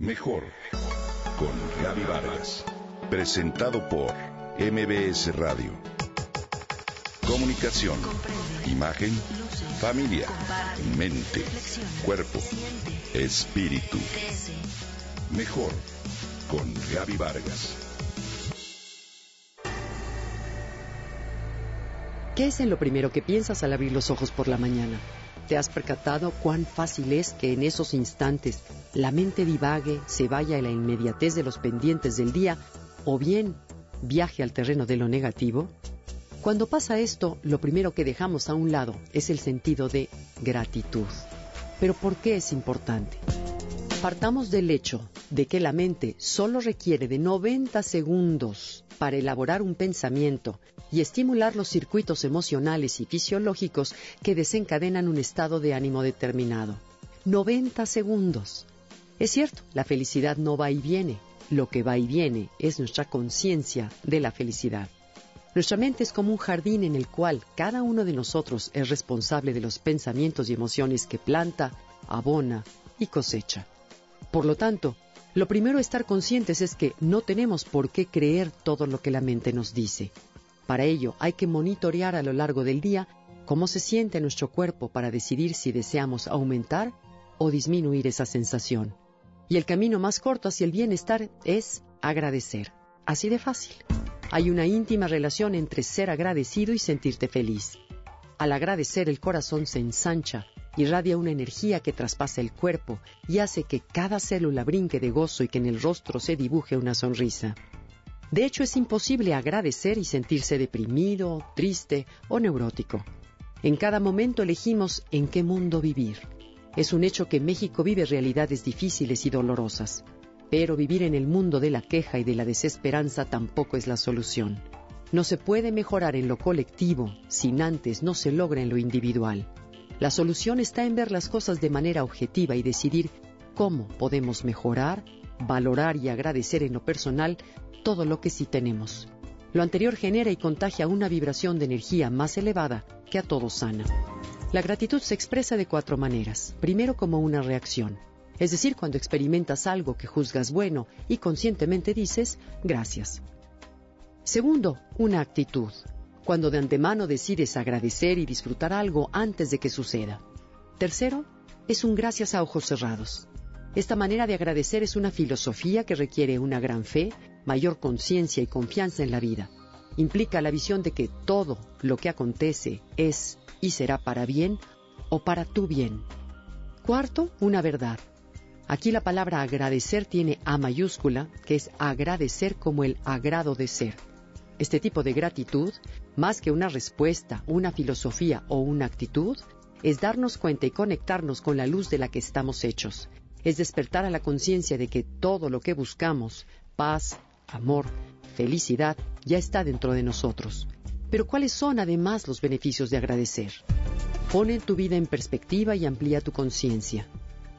Mejor con Gaby Vargas. Presentado por MBS Radio. Comunicación, imagen, familia, mente, cuerpo, espíritu. Mejor con Gaby Vargas. ¿Qué es en lo primero que piensas al abrir los ojos por la mañana? ¿Te has percatado cuán fácil es que en esos instantes la mente divague, se vaya a la inmediatez de los pendientes del día o bien viaje al terreno de lo negativo? Cuando pasa esto, lo primero que dejamos a un lado es el sentido de gratitud. Pero ¿por qué es importante? Partamos del hecho de que la mente solo requiere de 90 segundos para elaborar un pensamiento y estimular los circuitos emocionales y fisiológicos que desencadenan un estado de ánimo determinado. 90 segundos. Es cierto, la felicidad no va y viene. Lo que va y viene es nuestra conciencia de la felicidad. Nuestra mente es como un jardín en el cual cada uno de nosotros es responsable de los pensamientos y emociones que planta, abona y cosecha. Por lo tanto, lo primero a estar conscientes es que no tenemos por qué creer todo lo que la mente nos dice. Para ello hay que monitorear a lo largo del día cómo se siente nuestro cuerpo para decidir si deseamos aumentar o disminuir esa sensación. Y el camino más corto hacia el bienestar es agradecer. Así de fácil. Hay una íntima relación entre ser agradecido y sentirte feliz. Al agradecer el corazón se ensancha irradia una energía que traspasa el cuerpo y hace que cada célula brinque de gozo y que en el rostro se dibuje una sonrisa. De hecho, es imposible agradecer y sentirse deprimido, triste o neurótico. En cada momento elegimos en qué mundo vivir. Es un hecho que México vive realidades difíciles y dolorosas, pero vivir en el mundo de la queja y de la desesperanza tampoco es la solución. No se puede mejorar en lo colectivo sin antes no se logra en lo individual. La solución está en ver las cosas de manera objetiva y decidir cómo podemos mejorar, valorar y agradecer en lo personal todo lo que sí tenemos. Lo anterior genera y contagia una vibración de energía más elevada que a todos sana. La gratitud se expresa de cuatro maneras. Primero como una reacción, es decir, cuando experimentas algo que juzgas bueno y conscientemente dices gracias. Segundo, una actitud, cuando de antemano decides agradecer y disfrutar algo antes de que suceda. Tercero, es un gracias a ojos cerrados. Esta manera de agradecer es una filosofía que requiere una gran fe, mayor conciencia y confianza en la vida. Implica la visión de que todo lo que acontece es y será para bien o para tu bien. Cuarto, una verdad. Aquí la palabra agradecer tiene A mayúscula, que es agradecer como el agrado de ser. Este tipo de gratitud, más que una respuesta, una filosofía o una actitud, es darnos cuenta y conectarnos con la luz de la que estamos hechos. Es despertar a la conciencia de que todo lo que buscamos, paz, amor, felicidad, ya está dentro de nosotros. Pero ¿cuáles son además los beneficios de agradecer? Pone tu vida en perspectiva y amplía tu conciencia.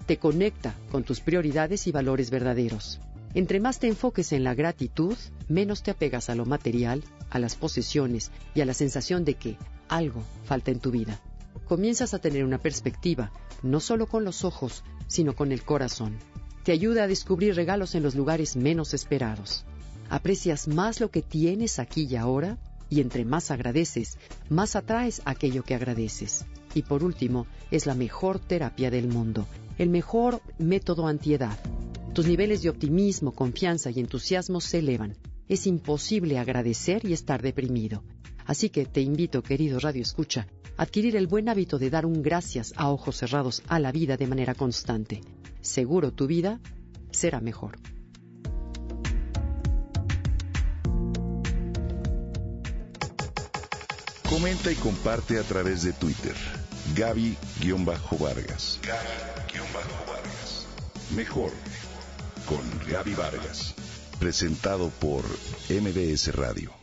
Te conecta con tus prioridades y valores verdaderos. Entre más te enfoques en la gratitud, menos te apegas a lo material, a las posesiones y a la sensación de que algo falta en tu vida. Comienzas a tener una perspectiva, no solo con los ojos, sino con el corazón. Te ayuda a descubrir regalos en los lugares menos esperados. Aprecias más lo que tienes aquí y ahora, y entre más agradeces, más atraes aquello que agradeces. Y por último, es la mejor terapia del mundo, el mejor método antiedad. Tus niveles de optimismo, confianza y entusiasmo se elevan. Es imposible agradecer y estar deprimido. Así que te invito, querido Radio Escucha, a adquirir el buen hábito de dar un gracias a ojos cerrados a la vida de manera constante. Seguro tu vida será mejor. Comenta y comparte a través de Twitter. Gaby-Vargas. Gaby-Vargas. Mejor con Gaby Vargas. Presentado por MBS Radio.